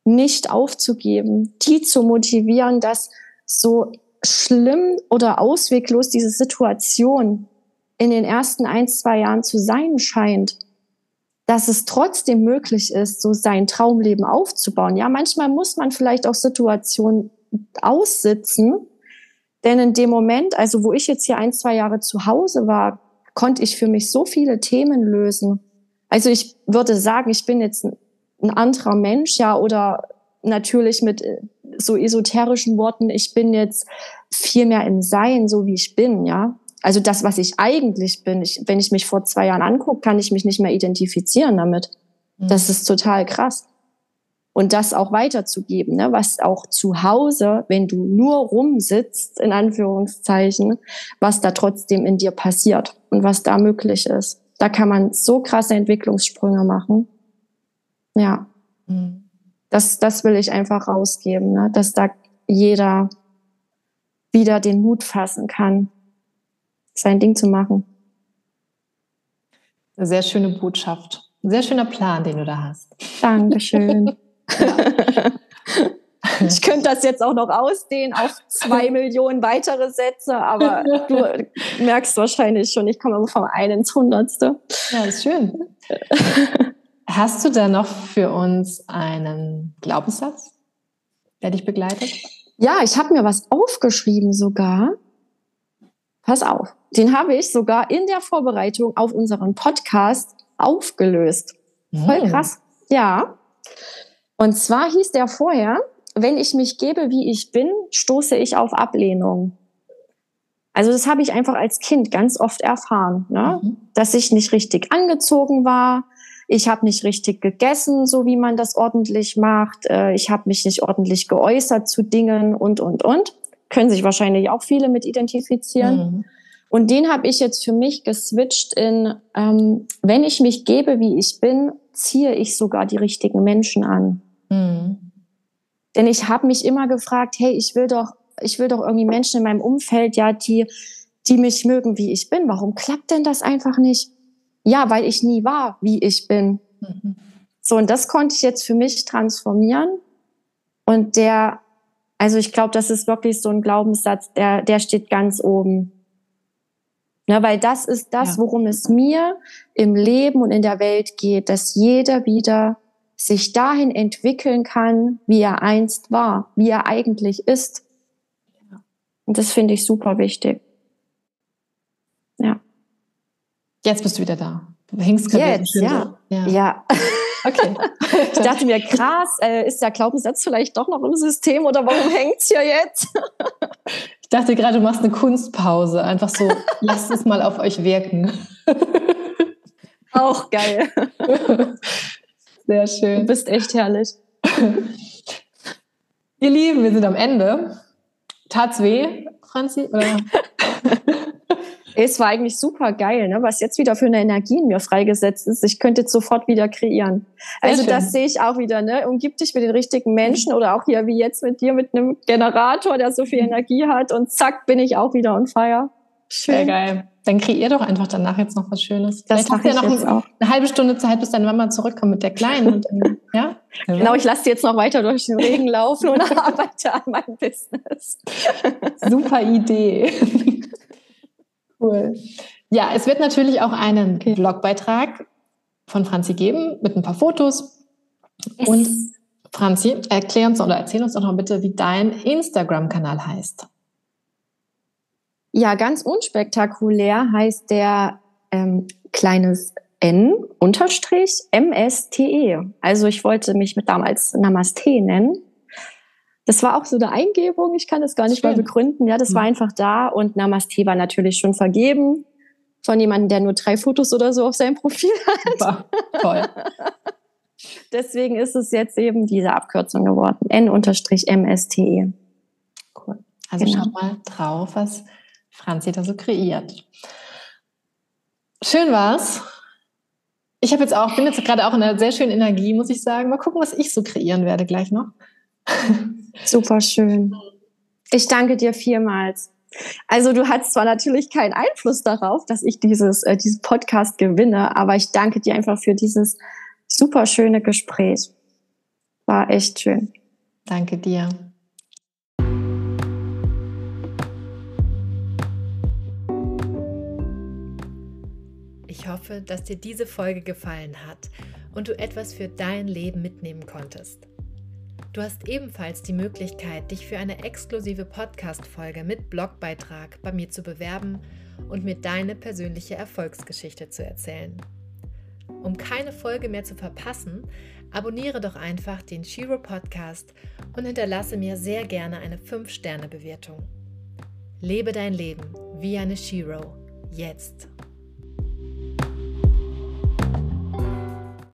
nicht aufzugeben, die zu motivieren, dass so schlimm oder ausweglos diese Situation in den ersten ein, zwei Jahren zu sein scheint, dass es trotzdem möglich ist, so sein Traumleben aufzubauen. Ja, manchmal muss man vielleicht auch Situationen aussitzen, denn in dem Moment, also wo ich jetzt hier ein, zwei Jahre zu Hause war, konnte ich für mich so viele Themen lösen. Also ich würde sagen, ich bin jetzt ein anderer Mensch, ja, oder natürlich mit äh, so esoterischen Worten, ich bin jetzt viel mehr im Sein, so wie ich bin, ja. Also das, was ich eigentlich bin, ich, wenn ich mich vor zwei Jahren angucke, kann ich mich nicht mehr identifizieren damit. Mhm. Das ist total krass. Und das auch weiterzugeben, ne? was auch zu Hause, wenn du nur rumsitzt, in Anführungszeichen, was da trotzdem in dir passiert und was da möglich ist. Da kann man so krasse Entwicklungssprünge machen. Ja. Mhm. Das, das will ich einfach rausgeben, ne? dass da jeder wieder den Mut fassen kann, sein Ding zu machen. Eine sehr schöne Botschaft. Ein sehr schöner Plan, den du da hast. Dankeschön. [laughs] Ich könnte das jetzt auch noch ausdehnen auf zwei [laughs] Millionen weitere Sätze, aber du merkst wahrscheinlich schon, ich komme vom einen ins Hundertste. Ja, ist schön. [laughs] Hast du da noch für uns einen Glaubenssatz, der dich begleitet? Ja, ich habe mir was aufgeschrieben sogar. Pass auf, den habe ich sogar in der Vorbereitung auf unseren Podcast aufgelöst. Voll hm. krass. Ja. Und zwar hieß der vorher, wenn ich mich gebe, wie ich bin, stoße ich auf Ablehnung. Also das habe ich einfach als Kind ganz oft erfahren, ne? Mhm. dass ich nicht richtig angezogen war, ich habe nicht richtig gegessen, so wie man das ordentlich macht. Äh, ich habe mich nicht ordentlich geäußert zu Dingen und, und, und. Können sich wahrscheinlich auch viele mit identifizieren. Mhm. Und den habe ich jetzt für mich geswitcht in, ähm, wenn ich mich gebe, wie ich bin, ziehe ich sogar die richtigen Menschen an. Mhm. Denn ich habe mich immer gefragt, hey, ich will doch, ich will doch irgendwie Menschen in meinem Umfeld, ja, die, die mich mögen, wie ich bin. Warum klappt denn das einfach nicht? Ja, weil ich nie war, wie ich bin. Mhm. So, und das konnte ich jetzt für mich transformieren. Und der, also ich glaube, das ist wirklich so ein Glaubenssatz, der, der steht ganz oben. Ja, weil das ist das, ja. worum es mir im Leben und in der Welt geht, dass jeder wieder sich dahin entwickeln kann, wie er einst war, wie er eigentlich ist. Und das finde ich super wichtig. Jetzt bist du wieder da. Du hängst gerade Jetzt, ja. ja. ja. [laughs] Okay. [laughs] ich dachte mir, krass, äh, ist der Glaubenssatz vielleicht doch noch im System oder warum hängt's hier jetzt? [laughs] ich dachte gerade, du machst eine Kunstpause. Einfach so, lasst es mal auf euch wirken. Auch geil. Sehr schön. Du bist echt herrlich. Ihr Lieben, wir sind am Ende. Tat's weh, Franzi? Oder? Es war eigentlich super geil, ne? was jetzt wieder für eine Energie in mir freigesetzt ist. Ich könnte jetzt sofort wieder kreieren. Also das sehe ich auch wieder. Ne? Umgib dich mit den richtigen Menschen oder auch hier wie jetzt mit dir mit einem Generator, der so viel mhm. Energie hat und zack bin ich auch wieder on fire. Schön. Sehr geil. Dann kreier doch einfach danach jetzt noch was Schönes. Das Vielleicht hast du ja noch ein, eine halbe Stunde Zeit, bis deine Mama zurückkommt mit der Kleinen. Dann, [laughs] ja? Genau, ich lasse die jetzt noch weiter durch den Regen laufen und [laughs] arbeite an meinem Business. Super Idee. [laughs] Cool. Ja, es wird natürlich auch einen okay. Blogbeitrag von Franzi geben mit ein paar Fotos. Yes. Und Franzi, erklär uns oder erzähl uns doch noch bitte, wie dein Instagram-Kanal heißt. Ja, ganz unspektakulär heißt der ähm, kleines N unterstrich MSTE. Also ich wollte mich mit damals Namaste nennen. Das war auch so eine Eingebung. Ich kann das gar nicht Schön. mal begründen. Ja, das mhm. war einfach da und Namaste war natürlich schon vergeben von jemandem, der nur drei Fotos oder so auf seinem Profil [laughs] hat. Super. Toll. [laughs] Deswegen ist es jetzt eben diese Abkürzung geworden. N-MSTE. Cool. Also genau. schau mal drauf, was Franzi da so kreiert. Schön war's. Ich habe jetzt auch, bin jetzt gerade auch in einer sehr schönen Energie, muss ich sagen. Mal gucken, was ich so kreieren werde gleich noch. Super schön. Ich danke dir vielmals. Also du hast zwar natürlich keinen Einfluss darauf, dass ich dieses, äh, diesen Podcast gewinne, aber ich danke dir einfach für dieses super schöne Gespräch. War echt schön. Danke dir. Ich hoffe, dass dir diese Folge gefallen hat und du etwas für dein Leben mitnehmen konntest. Du hast ebenfalls die Möglichkeit, dich für eine exklusive Podcast-Folge mit Blogbeitrag bei mir zu bewerben und mir deine persönliche Erfolgsgeschichte zu erzählen. Um keine Folge mehr zu verpassen, abonniere doch einfach den Shiro Podcast und hinterlasse mir sehr gerne eine 5-Sterne-Bewertung. Lebe dein Leben wie eine Shiro. Jetzt.